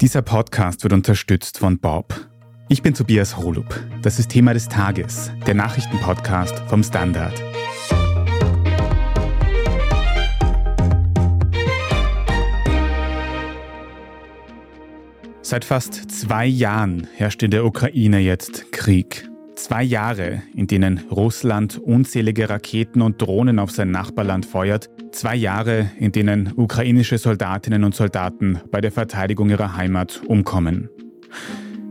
Dieser Podcast wird unterstützt von Bob. Ich bin Tobias Holub. Das ist Thema des Tages, der Nachrichtenpodcast vom Standard. Seit fast zwei Jahren herrscht in der Ukraine jetzt Krieg. Zwei Jahre, in denen Russland unzählige Raketen und Drohnen auf sein Nachbarland feuert. Zwei Jahre, in denen ukrainische Soldatinnen und Soldaten bei der Verteidigung ihrer Heimat umkommen.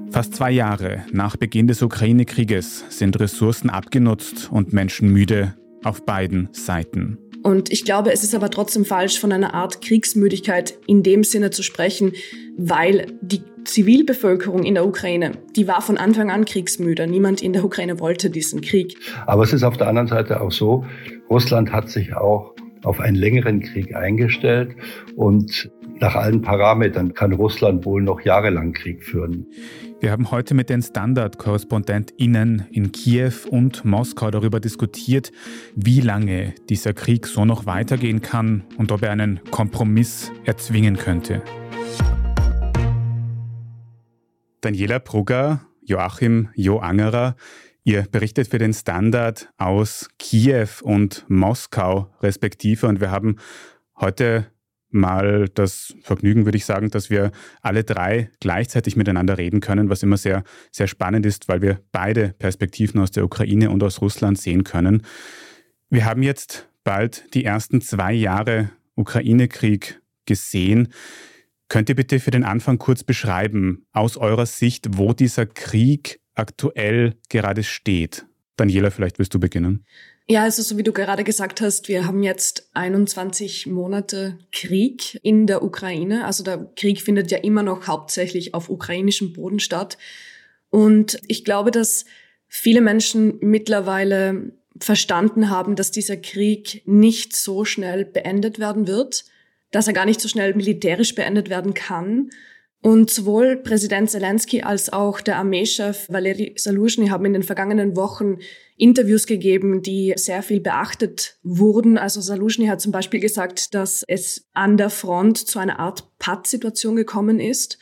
Fast zwei Jahre nach Beginn des Ukraine-Krieges sind Ressourcen abgenutzt und Menschen müde auf beiden Seiten. Und ich glaube, es ist aber trotzdem falsch, von einer Art Kriegsmüdigkeit in dem Sinne zu sprechen, weil die Zivilbevölkerung in der Ukraine, die war von Anfang an kriegsmüde. Niemand in der Ukraine wollte diesen Krieg. Aber es ist auf der anderen Seite auch so, Russland hat sich auch auf einen längeren Krieg eingestellt und nach allen Parametern kann Russland wohl noch jahrelang Krieg führen. Wir haben heute mit den Standard-KorrespondentInnen in Kiew und Moskau darüber diskutiert, wie lange dieser Krieg so noch weitergehen kann und ob er einen Kompromiss erzwingen könnte. Daniela Brugger, Joachim Jo Angerer, ihr berichtet für den Standard aus Kiew und Moskau respektive und wir haben heute mal das Vergnügen, würde ich sagen, dass wir alle drei gleichzeitig miteinander reden können, was immer sehr, sehr spannend ist, weil wir beide Perspektiven aus der Ukraine und aus Russland sehen können. Wir haben jetzt bald die ersten zwei Jahre Ukraine-Krieg gesehen. Könnt ihr bitte für den Anfang kurz beschreiben, aus eurer Sicht, wo dieser Krieg aktuell gerade steht? Daniela, vielleicht willst du beginnen. Ja, also so wie du gerade gesagt hast, wir haben jetzt 21 Monate Krieg in der Ukraine. Also der Krieg findet ja immer noch hauptsächlich auf ukrainischem Boden statt. Und ich glaube, dass viele Menschen mittlerweile verstanden haben, dass dieser Krieg nicht so schnell beendet werden wird, dass er gar nicht so schnell militärisch beendet werden kann und sowohl Präsident Zelensky als auch der Armeechef Valery Saluzhny haben in den vergangenen Wochen Interviews gegeben, die sehr viel beachtet wurden. Also Saluzhny hat zum Beispiel gesagt, dass es an der Front zu einer Art Pattsituation gekommen ist.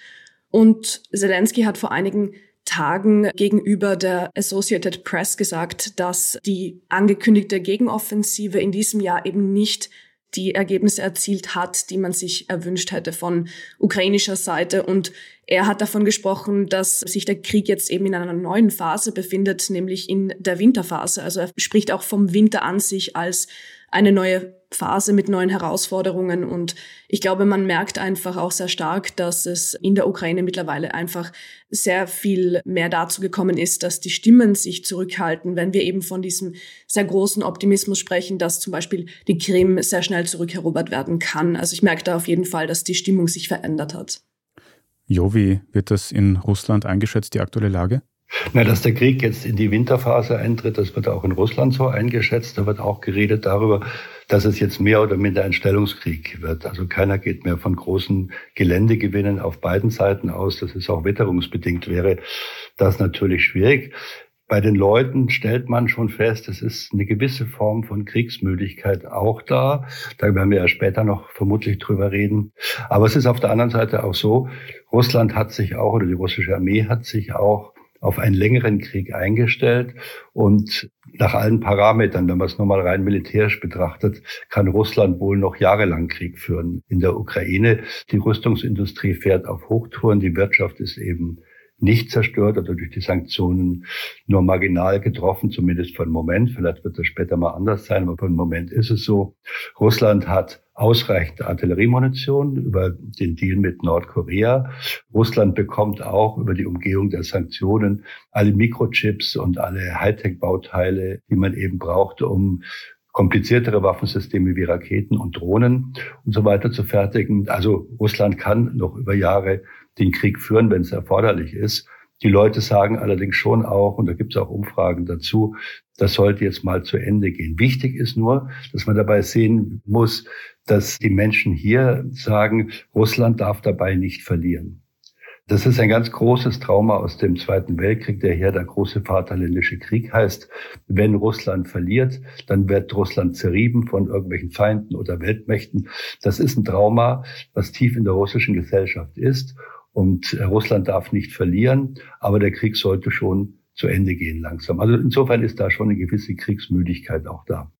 Und Zelensky hat vor einigen Tagen gegenüber der Associated Press gesagt, dass die angekündigte Gegenoffensive in diesem Jahr eben nicht die Ergebnisse erzielt hat, die man sich erwünscht hätte von ukrainischer Seite. Und er hat davon gesprochen, dass sich der Krieg jetzt eben in einer neuen Phase befindet, nämlich in der Winterphase. Also er spricht auch vom Winter an sich als eine neue Phase mit neuen Herausforderungen. Und ich glaube, man merkt einfach auch sehr stark, dass es in der Ukraine mittlerweile einfach sehr viel mehr dazu gekommen ist, dass die Stimmen sich zurückhalten, wenn wir eben von diesem sehr großen Optimismus sprechen, dass zum Beispiel die Krim sehr schnell zurückerobert werden kann. Also ich merke da auf jeden Fall, dass die Stimmung sich verändert hat. Jo, wie wird das in Russland eingeschätzt, die aktuelle Lage? Na, dass der Krieg jetzt in die Winterphase eintritt, das wird auch in Russland so eingeschätzt. Da wird auch geredet darüber, dass es jetzt mehr oder minder ein Stellungskrieg wird. Also keiner geht mehr von großen Geländegewinnen auf beiden Seiten aus. Das ist auch witterungsbedingt wäre das natürlich schwierig. Bei den Leuten stellt man schon fest, es ist eine gewisse Form von Kriegsmüdigkeit auch da. Da werden wir ja später noch vermutlich drüber reden. Aber es ist auf der anderen Seite auch so, Russland hat sich auch, oder die russische Armee hat sich auch auf einen längeren Krieg eingestellt und nach allen Parametern, wenn man es nur mal rein militärisch betrachtet, kann Russland wohl noch jahrelang Krieg führen in der Ukraine. Die Rüstungsindustrie fährt auf Hochtouren, die Wirtschaft ist eben nicht zerstört oder durch die Sanktionen nur marginal getroffen, zumindest für einen Moment. Vielleicht wird das später mal anders sein, aber für einen Moment ist es so. Russland hat ausreichend Artilleriemunition über den Deal mit Nordkorea. Russland bekommt auch über die Umgehung der Sanktionen alle Mikrochips und alle Hightech-Bauteile, die man eben braucht, um kompliziertere Waffensysteme wie Raketen und Drohnen und so weiter zu fertigen. Also Russland kann noch über Jahre den Krieg führen, wenn es erforderlich ist. Die Leute sagen allerdings schon auch, und da gibt es auch Umfragen dazu, das sollte jetzt mal zu Ende gehen. Wichtig ist nur, dass man dabei sehen muss, dass die Menschen hier sagen, Russland darf dabei nicht verlieren. Das ist ein ganz großes Trauma aus dem Zweiten Weltkrieg, der hier der große Vaterländische Krieg heißt. Wenn Russland verliert, dann wird Russland zerrieben von irgendwelchen Feinden oder Weltmächten. Das ist ein Trauma, was tief in der russischen Gesellschaft ist. Und äh, Russland darf nicht verlieren, aber der Krieg sollte schon zu Ende gehen langsam. Also insofern ist da schon eine gewisse Kriegsmüdigkeit auch da.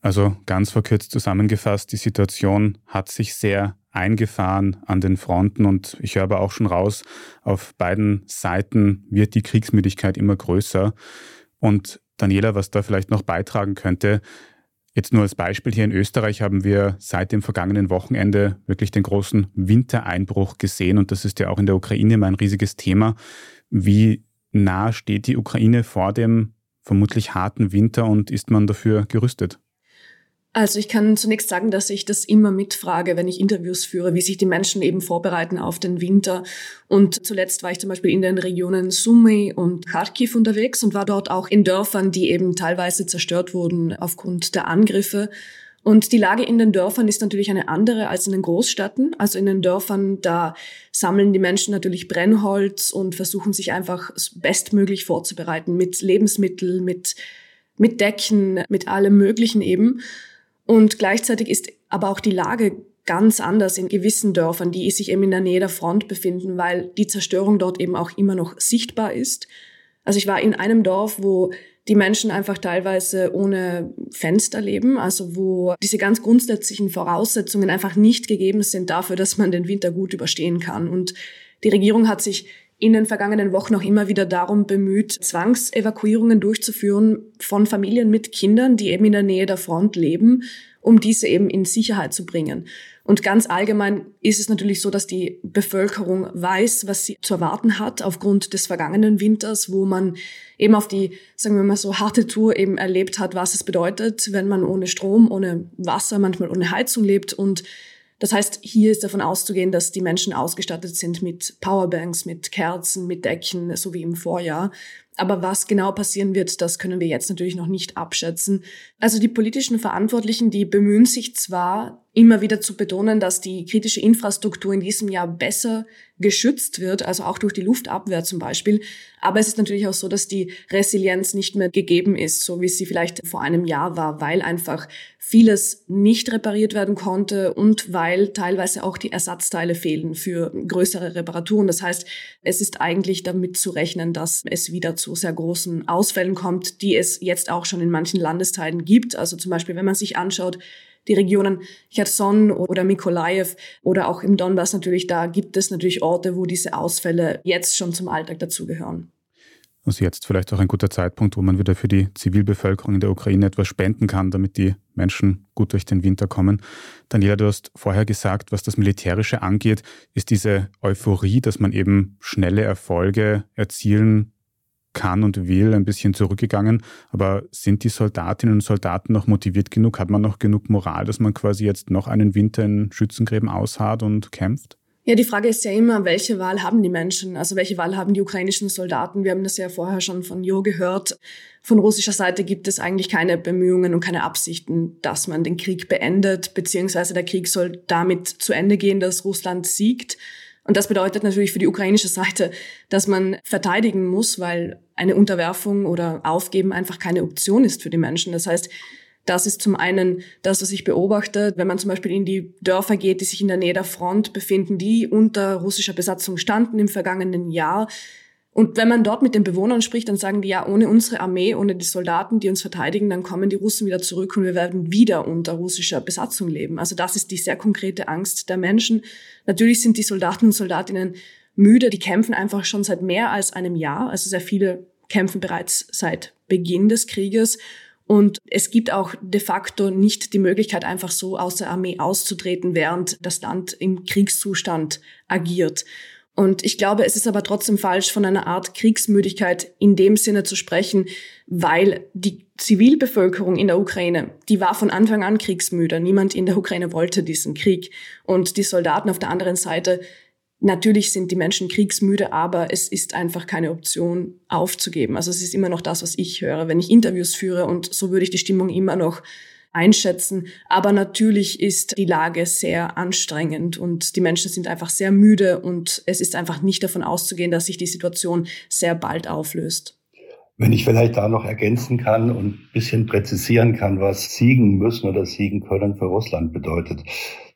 Also ganz verkürzt zusammengefasst, die Situation hat sich sehr eingefahren an den Fronten und ich höre aber auch schon raus, auf beiden Seiten wird die Kriegsmüdigkeit immer größer. Und Daniela, was da vielleicht noch beitragen könnte, Jetzt nur als Beispiel hier in Österreich haben wir seit dem vergangenen Wochenende wirklich den großen Wintereinbruch gesehen und das ist ja auch in der Ukraine immer ein riesiges Thema. Wie nah steht die Ukraine vor dem vermutlich harten Winter und ist man dafür gerüstet? Also ich kann zunächst sagen, dass ich das immer mitfrage, wenn ich Interviews führe, wie sich die Menschen eben vorbereiten auf den Winter. Und zuletzt war ich zum Beispiel in den Regionen Sumy und Kharkiv unterwegs und war dort auch in Dörfern, die eben teilweise zerstört wurden aufgrund der Angriffe. Und die Lage in den Dörfern ist natürlich eine andere als in den Großstädten. Also in den Dörfern, da sammeln die Menschen natürlich Brennholz und versuchen sich einfach bestmöglich vorzubereiten mit Lebensmitteln, mit, mit Decken, mit allem Möglichen eben. Und gleichzeitig ist aber auch die Lage ganz anders in gewissen Dörfern, die sich eben in der Nähe der Front befinden, weil die Zerstörung dort eben auch immer noch sichtbar ist. Also ich war in einem Dorf, wo die Menschen einfach teilweise ohne Fenster leben, also wo diese ganz grundsätzlichen Voraussetzungen einfach nicht gegeben sind dafür, dass man den Winter gut überstehen kann. Und die Regierung hat sich in den vergangenen Wochen auch immer wieder darum bemüht, Zwangsevakuierungen durchzuführen von Familien mit Kindern, die eben in der Nähe der Front leben, um diese eben in Sicherheit zu bringen. Und ganz allgemein ist es natürlich so, dass die Bevölkerung weiß, was sie zu erwarten hat aufgrund des vergangenen Winters, wo man eben auf die, sagen wir mal so, harte Tour eben erlebt hat, was es bedeutet, wenn man ohne Strom, ohne Wasser, manchmal ohne Heizung lebt und das heißt, hier ist davon auszugehen, dass die Menschen ausgestattet sind mit Powerbanks, mit Kerzen, mit Decken, so wie im Vorjahr. Aber was genau passieren wird, das können wir jetzt natürlich noch nicht abschätzen. Also die politischen Verantwortlichen, die bemühen sich zwar immer wieder zu betonen, dass die kritische Infrastruktur in diesem Jahr besser geschützt wird, also auch durch die Luftabwehr zum Beispiel. Aber es ist natürlich auch so, dass die Resilienz nicht mehr gegeben ist, so wie sie vielleicht vor einem Jahr war, weil einfach vieles nicht repariert werden konnte und weil teilweise auch die Ersatzteile fehlen für größere Reparaturen. Das heißt, es ist eigentlich damit zu rechnen, dass es wieder zu sehr großen Ausfällen kommt, die es jetzt auch schon in manchen Landesteilen gibt. Also zum Beispiel, wenn man sich anschaut, die Regionen Cherson oder Mikolaev oder auch im Donbass natürlich, da gibt es natürlich Orte, wo diese Ausfälle jetzt schon zum Alltag dazugehören. Also jetzt vielleicht auch ein guter Zeitpunkt, wo man wieder für die Zivilbevölkerung in der Ukraine etwas spenden kann, damit die Menschen gut durch den Winter kommen. Daniela, du hast vorher gesagt, was das Militärische angeht, ist diese Euphorie, dass man eben schnelle Erfolge erzielen kann und will, ein bisschen zurückgegangen. Aber sind die Soldatinnen und Soldaten noch motiviert genug? Hat man noch genug Moral, dass man quasi jetzt noch einen Winter in Schützengräben ausharrt und kämpft? Ja, die Frage ist ja immer, welche Wahl haben die Menschen? Also welche Wahl haben die ukrainischen Soldaten? Wir haben das ja vorher schon von Jo gehört. Von russischer Seite gibt es eigentlich keine Bemühungen und keine Absichten, dass man den Krieg beendet, beziehungsweise der Krieg soll damit zu Ende gehen, dass Russland siegt. Und das bedeutet natürlich für die ukrainische Seite, dass man verteidigen muss, weil eine Unterwerfung oder Aufgeben einfach keine Option ist für die Menschen. Das heißt, das ist zum einen das, was ich beobachte, wenn man zum Beispiel in die Dörfer geht, die sich in der Nähe der Front befinden, die unter russischer Besatzung standen im vergangenen Jahr. Und wenn man dort mit den Bewohnern spricht, dann sagen die ja, ohne unsere Armee, ohne die Soldaten, die uns verteidigen, dann kommen die Russen wieder zurück und wir werden wieder unter russischer Besatzung leben. Also das ist die sehr konkrete Angst der Menschen. Natürlich sind die Soldaten und Soldatinnen müde, die kämpfen einfach schon seit mehr als einem Jahr. Also sehr viele kämpfen bereits seit Beginn des Krieges. Und es gibt auch de facto nicht die Möglichkeit, einfach so aus der Armee auszutreten, während das Land im Kriegszustand agiert. Und ich glaube, es ist aber trotzdem falsch, von einer Art Kriegsmüdigkeit in dem Sinne zu sprechen, weil die Zivilbevölkerung in der Ukraine, die war von Anfang an kriegsmüde. Niemand in der Ukraine wollte diesen Krieg. Und die Soldaten auf der anderen Seite, Natürlich sind die Menschen kriegsmüde, aber es ist einfach keine Option aufzugeben. Also es ist immer noch das, was ich höre, wenn ich Interviews führe und so würde ich die Stimmung immer noch einschätzen. Aber natürlich ist die Lage sehr anstrengend und die Menschen sind einfach sehr müde und es ist einfach nicht davon auszugehen, dass sich die Situation sehr bald auflöst. Wenn ich vielleicht da noch ergänzen kann und ein bisschen präzisieren kann, was siegen müssen oder siegen können für Russland bedeutet.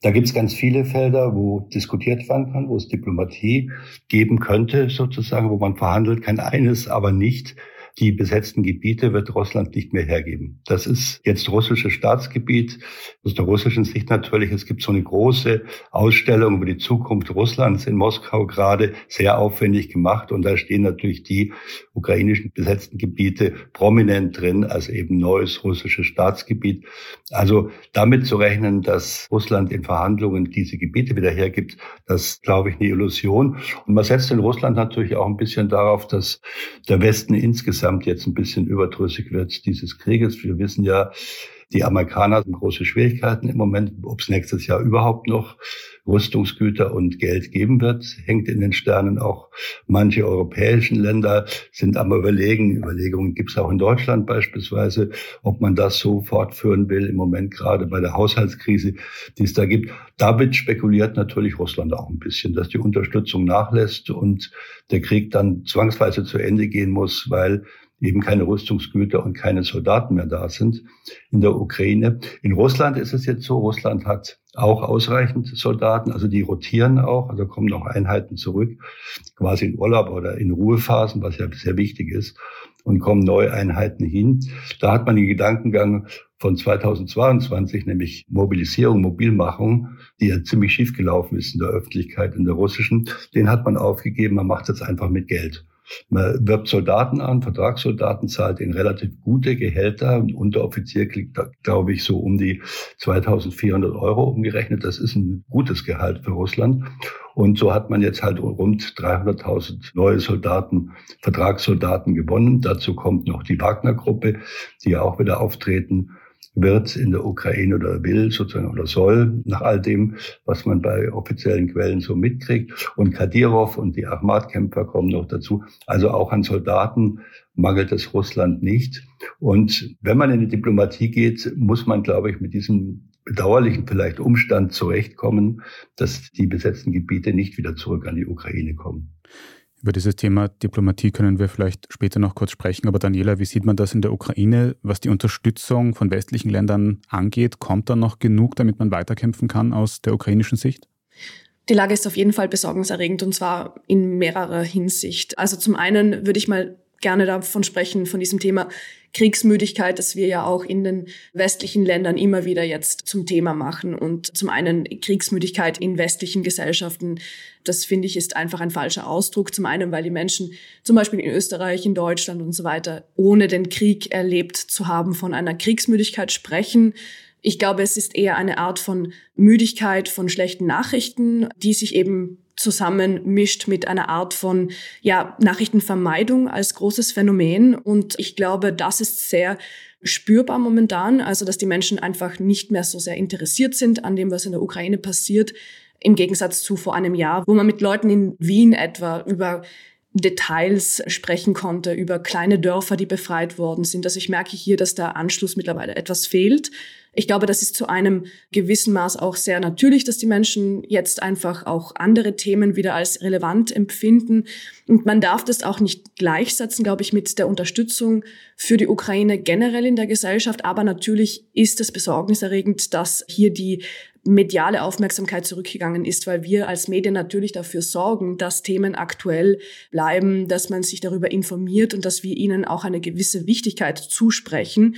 Da gibt es ganz viele Felder, wo diskutiert werden kann, wo es Diplomatie geben könnte, sozusagen, wo man verhandelt kann. Eines aber nicht, die besetzten Gebiete wird Russland nicht mehr hergeben. Das ist jetzt russisches Staatsgebiet. Aus der russischen Sicht natürlich, es gibt so eine große Ausstellung über die Zukunft Russlands in Moskau gerade, sehr aufwendig gemacht. Und da stehen natürlich die ukrainischen besetzten Gebiete prominent drin als eben neues russisches Staatsgebiet. Also damit zu rechnen, dass Russland in Verhandlungen diese Gebiete wieder hergibt, das glaube ich eine Illusion. Und man setzt in Russland natürlich auch ein bisschen darauf, dass der Westen insgesamt insgesamt jetzt ein bisschen überdrüssig wird dieses Krieges. Wir wissen ja, die Amerikaner haben große Schwierigkeiten im Moment. Ob es nächstes Jahr überhaupt noch Rüstungsgüter und Geld geben wird, hängt in den Sternen. Auch manche europäischen Länder sind am Überlegen, Überlegungen gibt es auch in Deutschland beispielsweise, ob man das so fortführen will, im Moment gerade bei der Haushaltskrise, die es da gibt. Damit spekuliert natürlich Russland auch ein bisschen, dass die Unterstützung nachlässt und der Krieg dann zwangsweise zu Ende gehen muss, weil eben keine Rüstungsgüter und keine Soldaten mehr da sind in der Ukraine. In Russland ist es jetzt so, Russland hat auch ausreichend Soldaten, also die rotieren auch, also kommen auch Einheiten zurück, quasi in Urlaub oder in Ruhephasen, was ja sehr wichtig ist, und kommen neue Einheiten hin. Da hat man den Gedankengang von 2022, nämlich Mobilisierung, Mobilmachung, die ja ziemlich schief gelaufen ist in der Öffentlichkeit, in der russischen, den hat man aufgegeben, man macht jetzt einfach mit Geld. Man wirbt Soldaten an, Vertragssoldaten zahlt in relativ gute Gehälter. Ein Unteroffizier kriegt, glaube ich, so um die 2400 Euro umgerechnet. Das ist ein gutes Gehalt für Russland. Und so hat man jetzt halt rund 300.000 neue Soldaten, Vertragssoldaten gewonnen. Dazu kommt noch die Wagner-Gruppe, die ja auch wieder auftreten wird in der Ukraine oder will sozusagen oder soll, nach all dem, was man bei offiziellen Quellen so mitkriegt. Und Kadyrov und die Ahmad-Kämpfer kommen noch dazu. Also auch an Soldaten mangelt es Russland nicht. Und wenn man in die Diplomatie geht, muss man, glaube ich, mit diesem bedauerlichen vielleicht Umstand zurechtkommen, dass die besetzten Gebiete nicht wieder zurück an die Ukraine kommen. Über dieses Thema Diplomatie können wir vielleicht später noch kurz sprechen. Aber Daniela, wie sieht man das in der Ukraine, was die Unterstützung von westlichen Ländern angeht? Kommt da noch genug, damit man weiterkämpfen kann aus der ukrainischen Sicht? Die Lage ist auf jeden Fall besorgniserregend und zwar in mehrerer Hinsicht. Also zum einen würde ich mal gerne davon sprechen, von diesem Thema Kriegsmüdigkeit, das wir ja auch in den westlichen Ländern immer wieder jetzt zum Thema machen. Und zum einen Kriegsmüdigkeit in westlichen Gesellschaften, das finde ich ist einfach ein falscher Ausdruck. Zum einen, weil die Menschen zum Beispiel in Österreich, in Deutschland und so weiter, ohne den Krieg erlebt zu haben, von einer Kriegsmüdigkeit sprechen. Ich glaube, es ist eher eine Art von Müdigkeit von schlechten Nachrichten, die sich eben zusammenmischt mit einer Art von ja, Nachrichtenvermeidung als großes Phänomen. Und ich glaube, das ist sehr spürbar momentan, also dass die Menschen einfach nicht mehr so sehr interessiert sind an dem, was in der Ukraine passiert, im Gegensatz zu vor einem Jahr, wo man mit Leuten in Wien etwa über Details sprechen konnte, über kleine Dörfer, die befreit worden sind. Also ich merke hier, dass der Anschluss mittlerweile etwas fehlt. Ich glaube, das ist zu einem gewissen Maß auch sehr natürlich, dass die Menschen jetzt einfach auch andere Themen wieder als relevant empfinden. Und man darf das auch nicht gleichsetzen, glaube ich, mit der Unterstützung für die Ukraine generell in der Gesellschaft. Aber natürlich ist es besorgniserregend, dass hier die mediale Aufmerksamkeit zurückgegangen ist, weil wir als Medien natürlich dafür sorgen, dass Themen aktuell bleiben, dass man sich darüber informiert und dass wir ihnen auch eine gewisse Wichtigkeit zusprechen.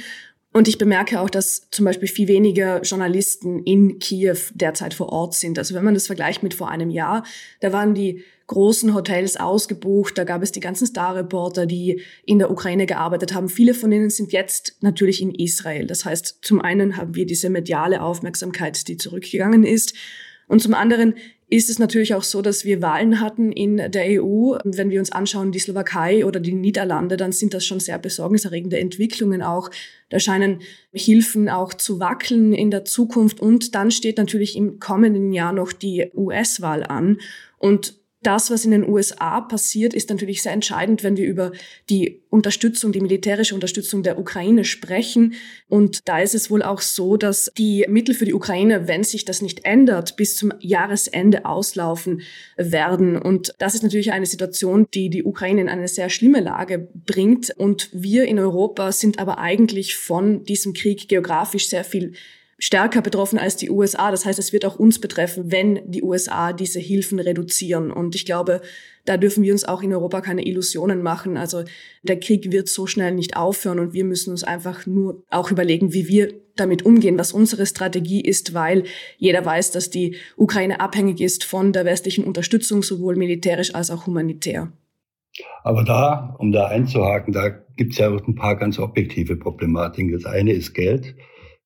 Und ich bemerke auch, dass zum Beispiel viel weniger Journalisten in Kiew derzeit vor Ort sind. Also wenn man das vergleicht mit vor einem Jahr, da waren die großen Hotels ausgebucht, da gab es die ganzen Star-Reporter, die in der Ukraine gearbeitet haben. Viele von ihnen sind jetzt natürlich in Israel. Das heißt, zum einen haben wir diese mediale Aufmerksamkeit, die zurückgegangen ist. Und zum anderen ist es natürlich auch so, dass wir Wahlen hatten in der EU. Wenn wir uns anschauen, die Slowakei oder die Niederlande, dann sind das schon sehr besorgniserregende Entwicklungen auch. Da scheinen Hilfen auch zu wackeln in der Zukunft. Und dann steht natürlich im kommenden Jahr noch die US-Wahl an. Und das, was in den USA passiert, ist natürlich sehr entscheidend, wenn wir über die Unterstützung, die militärische Unterstützung der Ukraine sprechen. Und da ist es wohl auch so, dass die Mittel für die Ukraine, wenn sich das nicht ändert, bis zum Jahresende auslaufen werden. Und das ist natürlich eine Situation, die die Ukraine in eine sehr schlimme Lage bringt. Und wir in Europa sind aber eigentlich von diesem Krieg geografisch sehr viel stärker betroffen als die USA. Das heißt, es wird auch uns betreffen, wenn die USA diese Hilfen reduzieren. Und ich glaube, da dürfen wir uns auch in Europa keine Illusionen machen. Also der Krieg wird so schnell nicht aufhören und wir müssen uns einfach nur auch überlegen, wie wir damit umgehen, was unsere Strategie ist, weil jeder weiß, dass die Ukraine abhängig ist von der westlichen Unterstützung, sowohl militärisch als auch humanitär. Aber da, um da einzuhaken, da gibt es ja auch ein paar ganz objektive Problematiken. Das eine ist Geld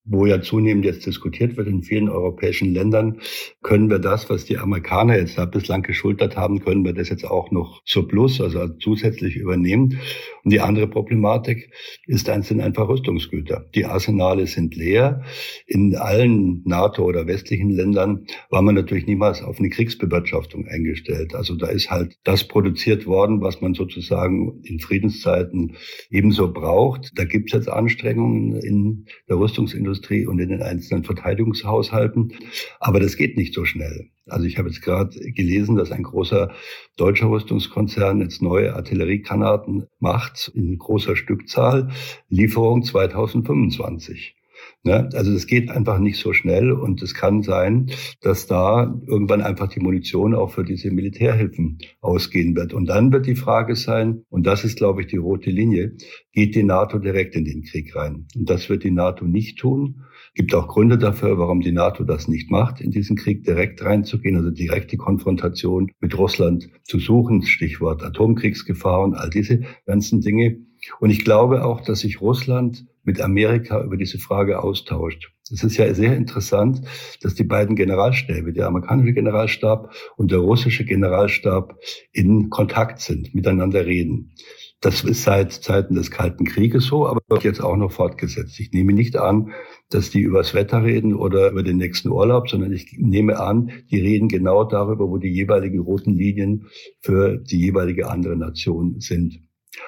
wo ja zunehmend jetzt diskutiert wird in vielen europäischen Ländern, können wir das, was die Amerikaner jetzt da bislang geschultert haben, können wir das jetzt auch noch zur Plus, also zusätzlich übernehmen. Und die andere Problematik ist, eins sind einfach Rüstungsgüter. Die Arsenale sind leer. In allen NATO- oder westlichen Ländern war man natürlich niemals auf eine Kriegsbewirtschaftung eingestellt. Also da ist halt das produziert worden, was man sozusagen in Friedenszeiten ebenso braucht. Da gibt es jetzt Anstrengungen in der Rüstungsindustrie und in den einzelnen Verteidigungshaushalten. Aber das geht nicht so schnell. Also ich habe jetzt gerade gelesen, dass ein großer deutscher Rüstungskonzern jetzt neue Artilleriegranaten macht in großer Stückzahl, Lieferung 2025. Ne? Also das geht einfach nicht so schnell und es kann sein, dass da irgendwann einfach die Munition auch für diese Militärhilfen ausgehen wird. Und dann wird die Frage sein, und das ist, glaube ich, die rote Linie, geht die NATO direkt in den Krieg rein? Und das wird die NATO nicht tun. Gibt auch Gründe dafür, warum die NATO das nicht macht, in diesen Krieg direkt reinzugehen, also direkt die Konfrontation mit Russland zu suchen, Stichwort Atomkriegsgefahr und all diese ganzen Dinge. Und ich glaube auch, dass sich Russland mit Amerika über diese Frage austauscht. Es ist ja sehr interessant, dass die beiden Generalstäbe, der amerikanische Generalstab und der russische Generalstab, in Kontakt sind, miteinander reden. Das ist seit Zeiten des Kalten Krieges so, aber wird jetzt auch noch fortgesetzt. Ich nehme nicht an, dass die übers Wetter reden oder über den nächsten Urlaub, sondern ich nehme an, die reden genau darüber, wo die jeweiligen roten Linien für die jeweilige andere Nation sind.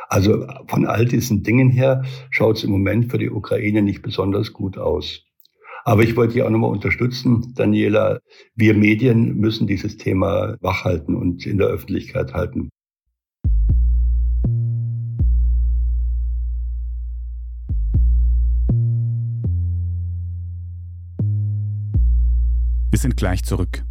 Also von all diesen Dingen her schaut es im Moment für die Ukraine nicht besonders gut aus. Aber ich wollte dich auch nochmal unterstützen, Daniela. Wir Medien müssen dieses Thema wachhalten und in der Öffentlichkeit halten. Wir sind gleich zurück.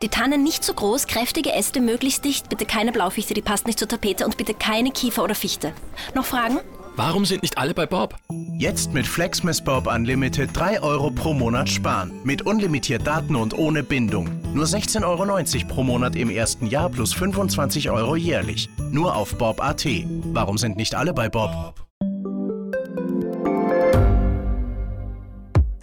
Die Tannen nicht zu groß, kräftige Äste möglichst dicht, bitte keine Blaufichte, die passt nicht zur Tapete und bitte keine Kiefer oder Fichte. Noch Fragen? Warum sind nicht alle bei Bob? Jetzt mit Flexmas Bob Unlimited 3 Euro pro Monat sparen. Mit unlimitiert Daten und ohne Bindung. Nur 16,90 Euro pro Monat im ersten Jahr plus 25 Euro jährlich. Nur auf Bob.at. Warum sind nicht alle bei Bob?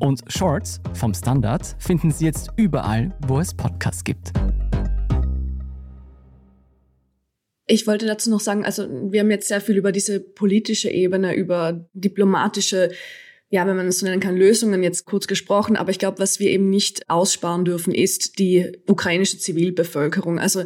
Und Shorts vom Standard finden Sie jetzt überall, wo es Podcasts gibt. Ich wollte dazu noch sagen, also wir haben jetzt sehr viel über diese politische Ebene, über diplomatische ja, wenn man es so nennen kann, Lösungen jetzt kurz gesprochen. Aber ich glaube, was wir eben nicht aussparen dürfen, ist die ukrainische Zivilbevölkerung. Also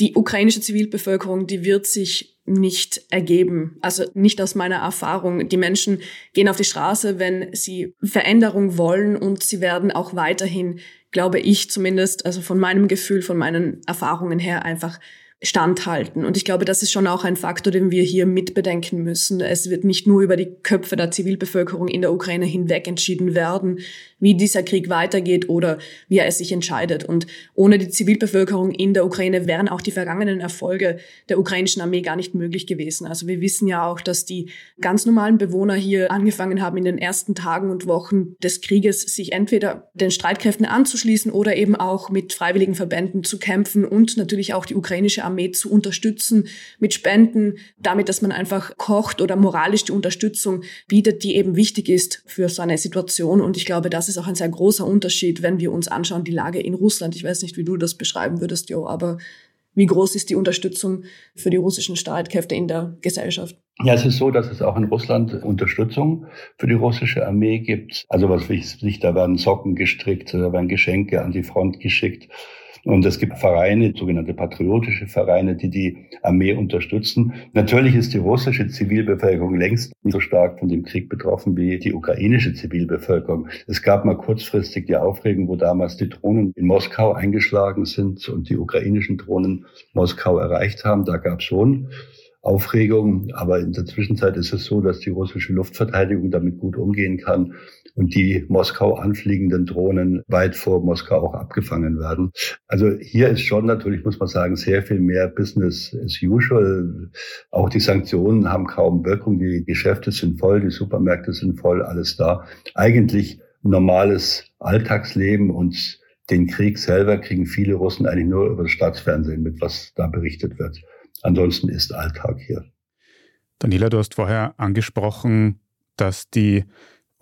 die ukrainische Zivilbevölkerung, die wird sich nicht ergeben. Also nicht aus meiner Erfahrung. Die Menschen gehen auf die Straße, wenn sie Veränderung wollen und sie werden auch weiterhin, glaube ich zumindest, also von meinem Gefühl, von meinen Erfahrungen her einfach standhalten. Und ich glaube, das ist schon auch ein Faktor, den wir hier mitbedenken müssen. Es wird nicht nur über die Köpfe der Zivilbevölkerung in der Ukraine hinweg entschieden werden, wie dieser Krieg weitergeht oder wie er sich entscheidet. Und ohne die Zivilbevölkerung in der Ukraine wären auch die vergangenen Erfolge der ukrainischen Armee gar nicht möglich gewesen. Also wir wissen ja auch, dass die ganz normalen Bewohner hier angefangen haben, in den ersten Tagen und Wochen des Krieges sich entweder den Streitkräften anzuschließen oder eben auch mit freiwilligen Verbänden zu kämpfen und natürlich auch die ukrainische Armee zu unterstützen mit Spenden, damit, dass man einfach kocht oder moralisch die Unterstützung bietet, die eben wichtig ist für so eine Situation. Und ich glaube, das ist auch ein sehr großer Unterschied, wenn wir uns anschauen, die Lage in Russland. Ich weiß nicht, wie du das beschreiben würdest, Jo, aber wie groß ist die Unterstützung für die russischen Streitkräfte in der Gesellschaft? Ja, es ist so, dass es auch in Russland Unterstützung für die russische Armee gibt. Also was weiß ich, da werden Socken gestrickt, da werden Geschenke an die Front geschickt. Und es gibt Vereine, sogenannte patriotische Vereine, die die Armee unterstützen. Natürlich ist die russische Zivilbevölkerung längst nicht so stark von dem Krieg betroffen wie die ukrainische Zivilbevölkerung. Es gab mal kurzfristig die Aufregung, wo damals die Drohnen in Moskau eingeschlagen sind und die ukrainischen Drohnen Moskau erreicht haben. Da gab es schon Aufregung. Aber in der Zwischenzeit ist es so, dass die russische Luftverteidigung damit gut umgehen kann und die Moskau anfliegenden Drohnen weit vor Moskau auch abgefangen werden. Also hier ist schon natürlich, muss man sagen, sehr viel mehr Business as usual. Auch die Sanktionen haben kaum Wirkung. Die Geschäfte sind voll, die Supermärkte sind voll, alles da. Eigentlich normales Alltagsleben und den Krieg selber kriegen viele Russen eigentlich nur über das Staatsfernsehen mit, was da berichtet wird. Ansonsten ist Alltag hier. Daniela, du hast vorher angesprochen, dass die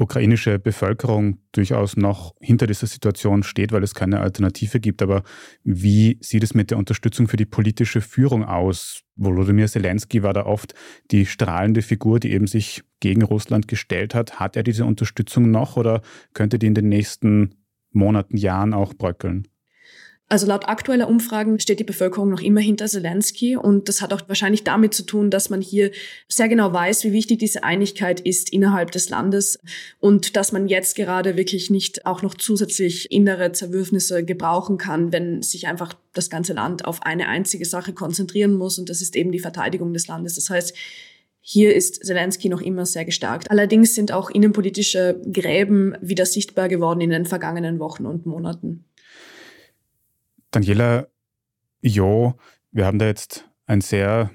ukrainische Bevölkerung durchaus noch hinter dieser Situation steht, weil es keine Alternative gibt. Aber wie sieht es mit der Unterstützung für die politische Führung aus? Volodymyr Zelensky war da oft die strahlende Figur, die eben sich gegen Russland gestellt hat. Hat er diese Unterstützung noch oder könnte die in den nächsten Monaten, Jahren auch bröckeln? Also laut aktueller Umfragen steht die Bevölkerung noch immer hinter Zelensky und das hat auch wahrscheinlich damit zu tun, dass man hier sehr genau weiß, wie wichtig diese Einigkeit ist innerhalb des Landes und dass man jetzt gerade wirklich nicht auch noch zusätzlich innere Zerwürfnisse gebrauchen kann, wenn sich einfach das ganze Land auf eine einzige Sache konzentrieren muss und das ist eben die Verteidigung des Landes. Das heißt, hier ist Zelensky noch immer sehr gestärkt. Allerdings sind auch innenpolitische Gräben wieder sichtbar geworden in den vergangenen Wochen und Monaten. Daniela, jo, wir haben da jetzt ein sehr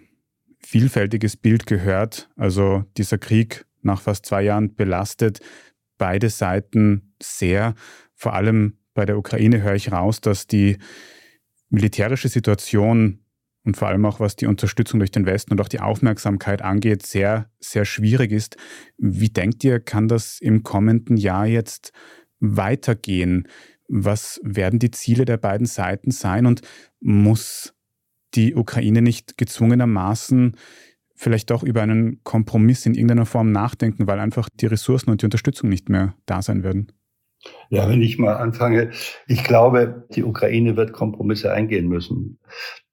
vielfältiges Bild gehört. Also dieser Krieg nach fast zwei Jahren belastet beide Seiten sehr. Vor allem bei der Ukraine höre ich raus, dass die militärische Situation und vor allem auch was die Unterstützung durch den Westen und auch die Aufmerksamkeit angeht, sehr, sehr schwierig ist. Wie denkt ihr, kann das im kommenden Jahr jetzt weitergehen? Was werden die Ziele der beiden Seiten sein und muss die Ukraine nicht gezwungenermaßen vielleicht auch über einen Kompromiss in irgendeiner Form nachdenken, weil einfach die Ressourcen und die Unterstützung nicht mehr da sein werden? Ja, wenn ich mal anfange, ich glaube, die Ukraine wird Kompromisse eingehen müssen.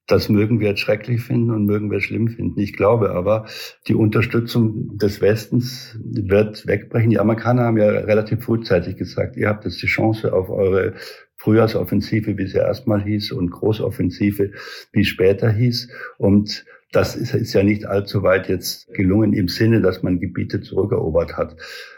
Das mögen wir jetzt schrecklich finden und mögen wir schlimm finden. Ich glaube aber, die Unterstützung des Westens wird wegbrechen. Die Amerikaner haben ja relativ frühzeitig gesagt, ihr habt jetzt die Chance auf eure Frühjahrsoffensive, wie sie erstmal hieß, und Großoffensive, wie später hieß. Und das ist, ist ja nicht allzu weit jetzt gelungen im Sinne, dass man Gebiete zurückerobert hat.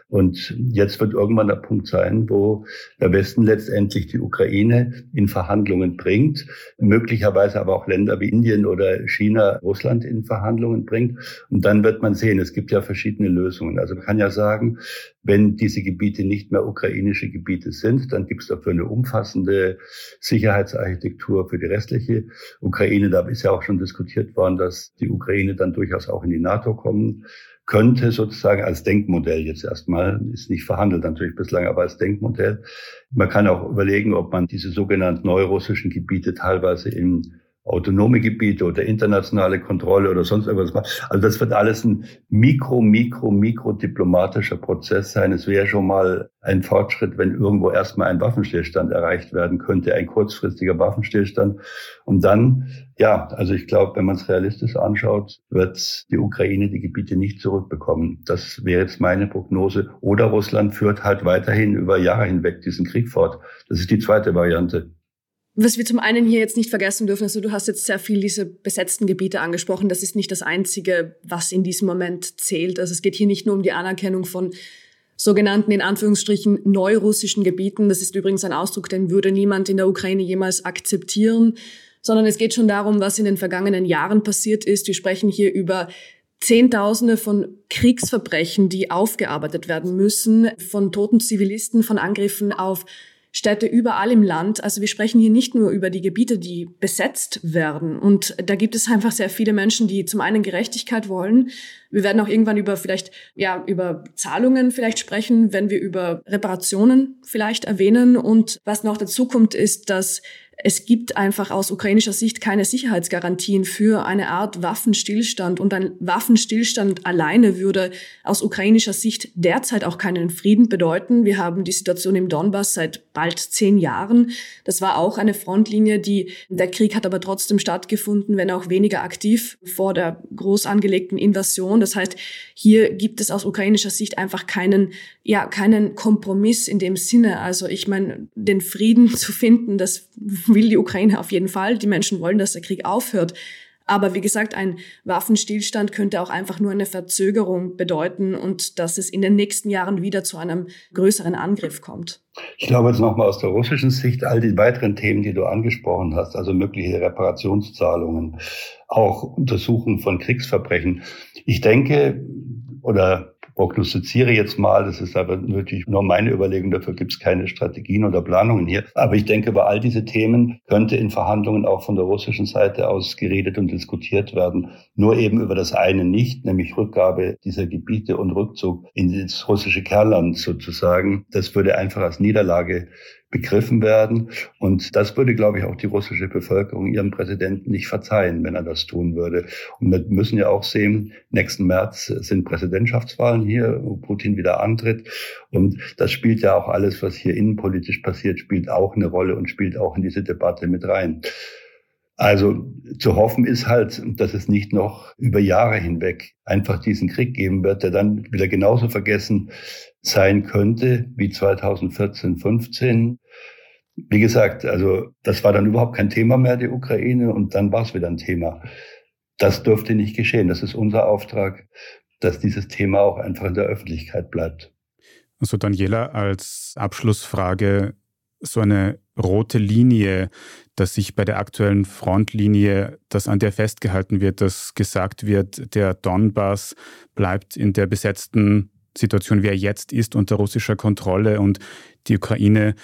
Und jetzt wird irgendwann der Punkt sein, wo der Westen letztendlich die Ukraine in Verhandlungen bringt, möglicherweise aber auch Länder wie Indien oder China, Russland in Verhandlungen bringt. Und dann wird man sehen, es gibt ja verschiedene Lösungen. Also man kann ja sagen, wenn diese Gebiete nicht mehr ukrainische Gebiete sind, dann gibt es dafür eine umfassende Sicherheitsarchitektur für die restliche Ukraine. Da ist ja auch schon diskutiert worden, dass die Ukraine dann durchaus auch in die NATO kommen könnte sozusagen als Denkmodell jetzt erstmal, ist nicht verhandelt natürlich bislang, aber als Denkmodell. Man kann auch überlegen, ob man diese sogenannten neurussischen Gebiete teilweise in autonome Gebiete oder internationale Kontrolle oder sonst irgendwas macht. Also das wird alles ein mikro, mikro, mikro diplomatischer Prozess sein. Es wäre schon mal ein Fortschritt, wenn irgendwo erstmal ein Waffenstillstand erreicht werden könnte, ein kurzfristiger Waffenstillstand. Und dann, ja, also ich glaube, wenn man es realistisch anschaut, wird die Ukraine die Gebiete nicht zurückbekommen. Das wäre jetzt meine Prognose. Oder Russland führt halt weiterhin über Jahre hinweg diesen Krieg fort. Das ist die zweite Variante. Was wir zum einen hier jetzt nicht vergessen dürfen, also du hast jetzt sehr viel diese besetzten Gebiete angesprochen. Das ist nicht das Einzige, was in diesem Moment zählt. Also es geht hier nicht nur um die Anerkennung von sogenannten in Anführungsstrichen neurussischen Gebieten. Das ist übrigens ein Ausdruck, den würde niemand in der Ukraine jemals akzeptieren, sondern es geht schon darum, was in den vergangenen Jahren passiert ist. Wir sprechen hier über Zehntausende von Kriegsverbrechen, die aufgearbeitet werden müssen, von toten Zivilisten, von Angriffen auf Städte überall im Land. Also wir sprechen hier nicht nur über die Gebiete, die besetzt werden. Und da gibt es einfach sehr viele Menschen, die zum einen Gerechtigkeit wollen. Wir werden auch irgendwann über vielleicht, ja, über Zahlungen vielleicht sprechen, wenn wir über Reparationen vielleicht erwähnen. Und was noch dazu kommt, ist, dass es gibt einfach aus ukrainischer Sicht keine Sicherheitsgarantien für eine Art Waffenstillstand und ein Waffenstillstand alleine würde aus ukrainischer Sicht derzeit auch keinen Frieden bedeuten. Wir haben die Situation im Donbass seit bald zehn Jahren. Das war auch eine Frontlinie, die, der Krieg hat aber trotzdem stattgefunden, wenn auch weniger aktiv vor der groß angelegten Invasion. Das heißt, hier gibt es aus ukrainischer Sicht einfach keinen, ja, keinen Kompromiss in dem Sinne. Also ich meine, den Frieden zu finden, das will die Ukraine auf jeden Fall. Die Menschen wollen, dass der Krieg aufhört. Aber wie gesagt, ein Waffenstillstand könnte auch einfach nur eine Verzögerung bedeuten und dass es in den nächsten Jahren wieder zu einem größeren Angriff kommt. Ich glaube jetzt nochmal aus der russischen Sicht, all die weiteren Themen, die du angesprochen hast, also mögliche Reparationszahlungen, auch Untersuchen von Kriegsverbrechen. Ich denke, oder prognostiziere jetzt mal, das ist aber natürlich nur meine Überlegung, dafür gibt es keine Strategien oder Planungen hier. Aber ich denke, über all diese Themen könnte in Verhandlungen auch von der russischen Seite aus geredet und diskutiert werden. Nur eben über das eine nicht, nämlich Rückgabe dieser Gebiete und Rückzug in das russische Kernland sozusagen. Das würde einfach als Niederlage begriffen werden. Und das würde, glaube ich, auch die russische Bevölkerung ihrem Präsidenten nicht verzeihen, wenn er das tun würde. Und wir müssen ja auch sehen, nächsten März sind Präsidentschaftswahlen hier, wo Putin wieder antritt. Und das spielt ja auch alles, was hier innenpolitisch passiert, spielt auch eine Rolle und spielt auch in diese Debatte mit rein. Also zu hoffen ist halt, dass es nicht noch über Jahre hinweg einfach diesen Krieg geben wird, der dann wieder genauso vergessen sein könnte wie 2014, 15. Wie gesagt, also das war dann überhaupt kein Thema mehr, die Ukraine, und dann war es wieder ein Thema. Das dürfte nicht geschehen. Das ist unser Auftrag, dass dieses Thema auch einfach in der Öffentlichkeit bleibt. Also Daniela, als Abschlussfrage, so eine rote Linie, dass sich bei der aktuellen Frontlinie, dass an der festgehalten wird, dass gesagt wird, der Donbass bleibt in der besetzten Situation, wie er jetzt ist, unter russischer Kontrolle und die Ukraine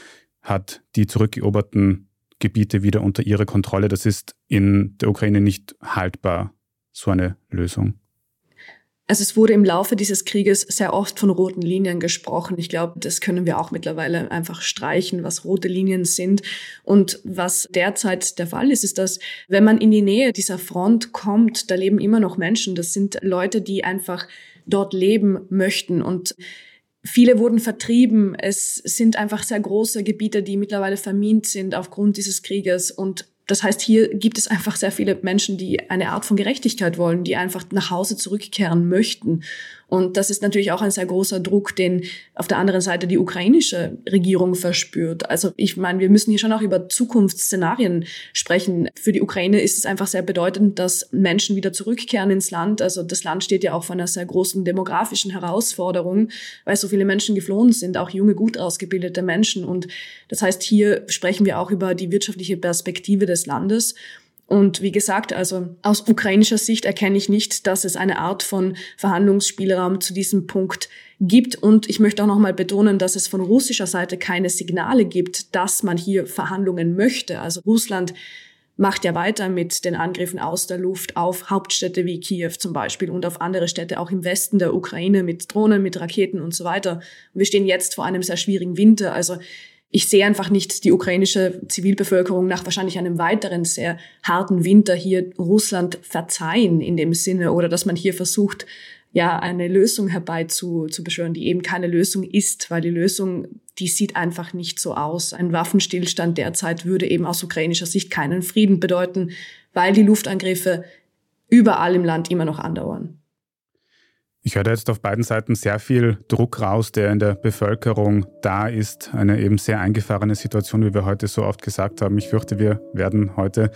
hat die zurückeroberten Gebiete wieder unter ihre Kontrolle. Das ist in der Ukraine nicht haltbar, so eine Lösung. Also es wurde im Laufe dieses Krieges sehr oft von roten Linien gesprochen. Ich glaube, das können wir auch mittlerweile einfach streichen, was rote Linien sind. Und was derzeit der Fall ist, ist, dass wenn man in die Nähe dieser Front kommt, da leben immer noch Menschen. Das sind Leute, die einfach dort leben möchten und Viele wurden vertrieben. Es sind einfach sehr große Gebiete, die mittlerweile vermint sind aufgrund dieses Krieges. Und das heißt, hier gibt es einfach sehr viele Menschen, die eine Art von Gerechtigkeit wollen, die einfach nach Hause zurückkehren möchten. Und das ist natürlich auch ein sehr großer Druck, den auf der anderen Seite die ukrainische Regierung verspürt. Also ich meine, wir müssen hier schon auch über Zukunftsszenarien sprechen. Für die Ukraine ist es einfach sehr bedeutend, dass Menschen wieder zurückkehren ins Land. Also das Land steht ja auch vor einer sehr großen demografischen Herausforderung, weil so viele Menschen geflohen sind, auch junge, gut ausgebildete Menschen. Und das heißt, hier sprechen wir auch über die wirtschaftliche Perspektive des Landes. Und wie gesagt, also aus ukrainischer Sicht erkenne ich nicht, dass es eine Art von Verhandlungsspielraum zu diesem Punkt gibt. Und ich möchte auch nochmal betonen, dass es von russischer Seite keine Signale gibt, dass man hier Verhandlungen möchte. Also Russland macht ja weiter mit den Angriffen aus der Luft auf Hauptstädte wie Kiew zum Beispiel und auf andere Städte auch im Westen der Ukraine mit Drohnen, mit Raketen und so weiter. wir stehen jetzt vor einem sehr schwierigen Winter. Also ich sehe einfach nicht die ukrainische Zivilbevölkerung nach wahrscheinlich einem weiteren sehr harten Winter hier Russland verzeihen in dem Sinne oder dass man hier versucht, ja, eine Lösung herbei zu, beschwören, die eben keine Lösung ist, weil die Lösung, die sieht einfach nicht so aus. Ein Waffenstillstand derzeit würde eben aus ukrainischer Sicht keinen Frieden bedeuten, weil die Luftangriffe überall im Land immer noch andauern. Ich höre jetzt auf beiden Seiten sehr viel Druck raus, der in der Bevölkerung da ist. Eine eben sehr eingefahrene Situation, wie wir heute so oft gesagt haben. Ich fürchte, wir werden heute,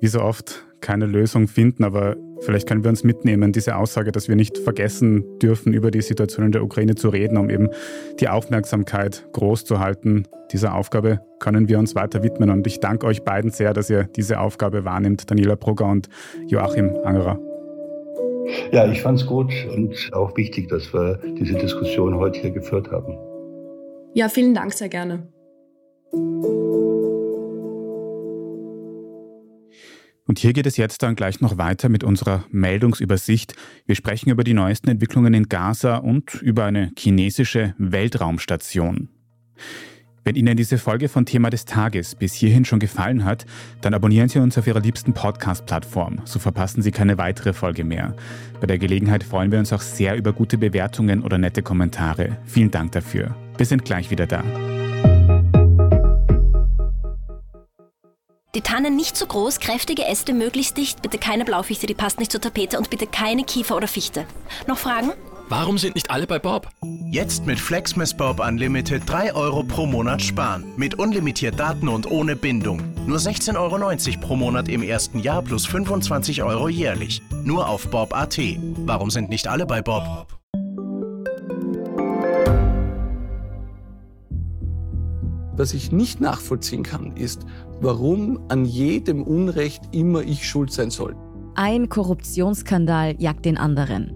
wie so oft, keine Lösung finden, aber vielleicht können wir uns mitnehmen, diese Aussage, dass wir nicht vergessen dürfen, über die Situation in der Ukraine zu reden, um eben die Aufmerksamkeit groß zu halten. Dieser Aufgabe können wir uns weiter widmen und ich danke euch beiden sehr, dass ihr diese Aufgabe wahrnimmt, Daniela Brugger und Joachim Angerer. Ja, ich fand es gut und auch wichtig, dass wir diese Diskussion heute hier geführt haben. Ja, vielen Dank, sehr gerne. Und hier geht es jetzt dann gleich noch weiter mit unserer Meldungsübersicht. Wir sprechen über die neuesten Entwicklungen in Gaza und über eine chinesische Weltraumstation. Wenn Ihnen diese Folge von Thema des Tages bis hierhin schon gefallen hat, dann abonnieren Sie uns auf Ihrer liebsten Podcast-Plattform. So verpassen Sie keine weitere Folge mehr. Bei der Gelegenheit freuen wir uns auch sehr über gute Bewertungen oder nette Kommentare. Vielen Dank dafür. Wir sind gleich wieder da. Die Tannen nicht zu groß, kräftige Äste möglichst dicht, bitte keine Blaufichte, die passt nicht zur Tapete und bitte keine Kiefer oder Fichte. Noch Fragen? Warum sind nicht alle bei Bob? Jetzt mit Flexmas Bob Unlimited 3 Euro pro Monat sparen. Mit unlimitiert Daten und ohne Bindung. Nur 16,90 Euro pro Monat im ersten Jahr plus 25 Euro jährlich. Nur auf Bob.at. Warum sind nicht alle bei Bob? Was ich nicht nachvollziehen kann, ist, warum an jedem Unrecht immer ich schuld sein soll. Ein Korruptionsskandal jagt den anderen.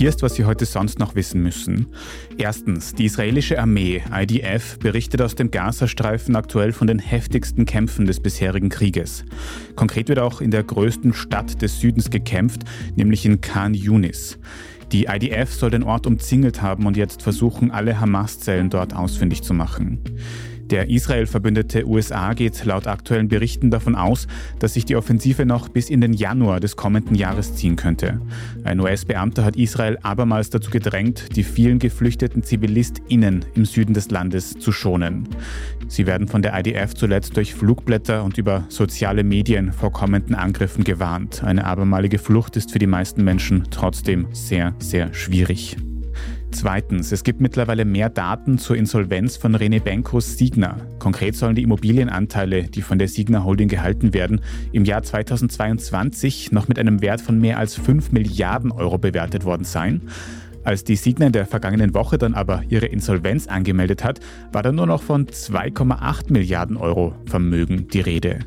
Hier ist, was Sie heute sonst noch wissen müssen. Erstens, die israelische Armee, IDF, berichtet aus dem Gazastreifen aktuell von den heftigsten Kämpfen des bisherigen Krieges. Konkret wird auch in der größten Stadt des Südens gekämpft, nämlich in Khan Yunis. Die IDF soll den Ort umzingelt haben und jetzt versuchen, alle Hamas-Zellen dort ausfindig zu machen. Der Israel-verbündete USA geht laut aktuellen Berichten davon aus, dass sich die Offensive noch bis in den Januar des kommenden Jahres ziehen könnte. Ein US-Beamter hat Israel abermals dazu gedrängt, die vielen geflüchteten ZivilistInnen im Süden des Landes zu schonen. Sie werden von der IDF zuletzt durch Flugblätter und über soziale Medien vor kommenden Angriffen gewarnt. Eine abermalige Flucht ist für die meisten Menschen trotzdem sehr, sehr schwierig. Zweitens, es gibt mittlerweile mehr Daten zur Insolvenz von René Benkos Signa. Konkret sollen die Immobilienanteile, die von der Signa Holding gehalten werden, im Jahr 2022 noch mit einem Wert von mehr als 5 Milliarden Euro bewertet worden sein. Als die Signa in der vergangenen Woche dann aber ihre Insolvenz angemeldet hat, war dann nur noch von 2,8 Milliarden Euro Vermögen die Rede.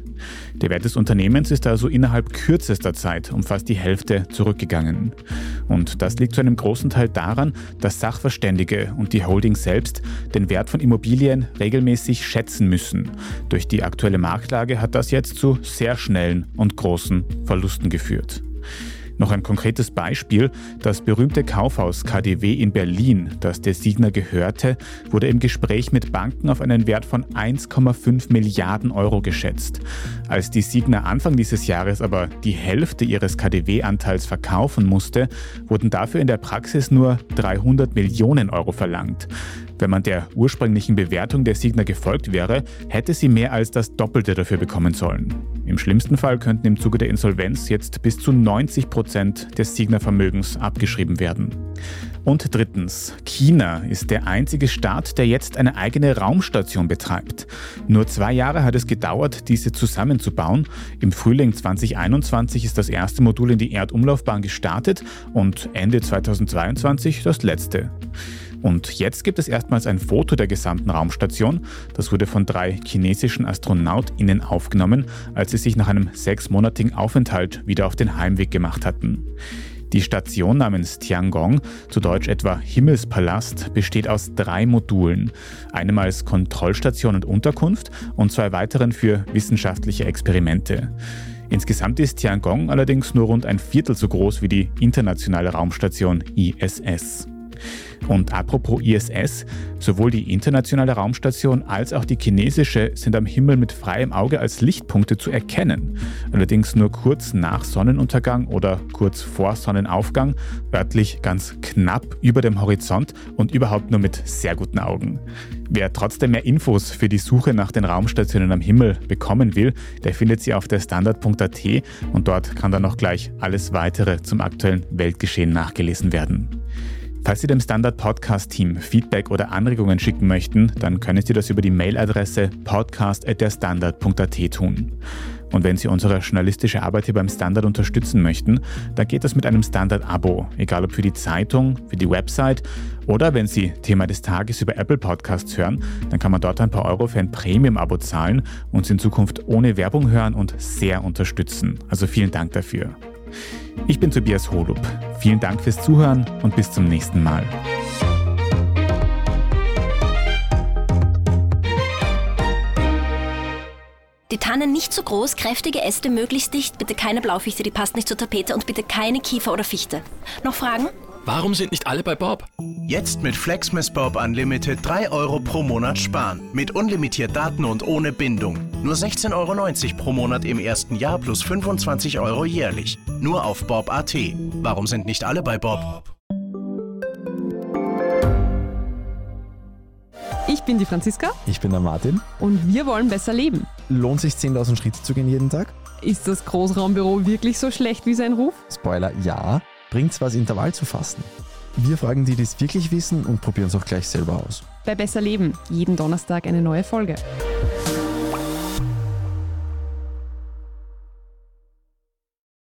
Der Wert des Unternehmens ist also innerhalb kürzester Zeit um fast die Hälfte zurückgegangen. Und das liegt zu einem großen Teil daran, dass Sachverständige und die Holding selbst den Wert von Immobilien regelmäßig schätzen müssen. Durch die aktuelle Marktlage hat das jetzt zu sehr schnellen und großen Verlusten geführt. Noch ein konkretes Beispiel. Das berühmte Kaufhaus KDW in Berlin, das der Signer gehörte, wurde im Gespräch mit Banken auf einen Wert von 1,5 Milliarden Euro geschätzt. Als die Signer Anfang dieses Jahres aber die Hälfte ihres KDW-Anteils verkaufen musste, wurden dafür in der Praxis nur 300 Millionen Euro verlangt. Wenn man der ursprünglichen Bewertung der Signer gefolgt wäre, hätte sie mehr als das Doppelte dafür bekommen sollen. Im schlimmsten Fall könnten im Zuge der Insolvenz jetzt bis zu 90 Prozent des Signer-Vermögens abgeschrieben werden. Und drittens, China ist der einzige Staat, der jetzt eine eigene Raumstation betreibt. Nur zwei Jahre hat es gedauert, diese zusammenzubauen. Im Frühling 2021 ist das erste Modul in die Erdumlaufbahn gestartet und Ende 2022 das letzte. Und jetzt gibt es erstmals ein Foto der gesamten Raumstation. Das wurde von drei chinesischen AstronautInnen aufgenommen, als sie sich nach einem sechsmonatigen Aufenthalt wieder auf den Heimweg gemacht hatten. Die Station namens Tiangong, zu Deutsch etwa Himmelspalast, besteht aus drei Modulen. Einem als Kontrollstation und Unterkunft und zwei weiteren für wissenschaftliche Experimente. Insgesamt ist Tiangong allerdings nur rund ein Viertel so groß wie die internationale Raumstation ISS. Und apropos ISS, sowohl die internationale Raumstation als auch die chinesische sind am Himmel mit freiem Auge als Lichtpunkte zu erkennen. Allerdings nur kurz nach Sonnenuntergang oder kurz vor Sonnenaufgang, örtlich ganz knapp über dem Horizont und überhaupt nur mit sehr guten Augen. Wer trotzdem mehr Infos für die Suche nach den Raumstationen am Himmel bekommen will, der findet sie auf der Standard.at und dort kann dann noch gleich alles weitere zum aktuellen Weltgeschehen nachgelesen werden. Falls Sie dem Standard Podcast Team Feedback oder Anregungen schicken möchten, dann können Sie das über die Mailadresse podcast@derstandard.at tun. Und wenn Sie unsere journalistische Arbeit hier beim Standard unterstützen möchten, dann geht das mit einem Standard-Abo, egal ob für die Zeitung, für die Website oder wenn Sie Thema des Tages über Apple Podcasts hören, dann kann man dort ein paar Euro für ein Premium-Abo zahlen und uns in Zukunft ohne Werbung hören und sehr unterstützen. Also vielen Dank dafür. Ich bin Tobias Holub. Vielen Dank fürs Zuhören und bis zum nächsten Mal. Die Tannen nicht so groß, kräftige Äste möglichst dicht, bitte keine Blaufichte, die passt nicht zur Tapete und bitte keine Kiefer oder Fichte. Noch Fragen? Warum sind nicht alle bei Bob? Jetzt mit Flexmas Bob Unlimited 3 Euro pro Monat sparen. Mit unlimitiert Daten und ohne Bindung. Nur 16,90 Euro pro Monat im ersten Jahr plus 25 Euro jährlich. Nur auf Bob.at. Warum sind nicht alle bei Bob? Ich bin die Franziska Ich bin der Martin. und wir wollen besser leben. Lohnt sich 10.000 Schritte zu gehen jeden Tag? Ist das Großraumbüro wirklich so schlecht wie sein Ruf? Spoiler, ja. Bringt's was, Intervall zu fassen? Wir fragen die, die es wirklich wissen und probieren es auch gleich selber aus. Bei Besser Leben, jeden Donnerstag eine neue Folge.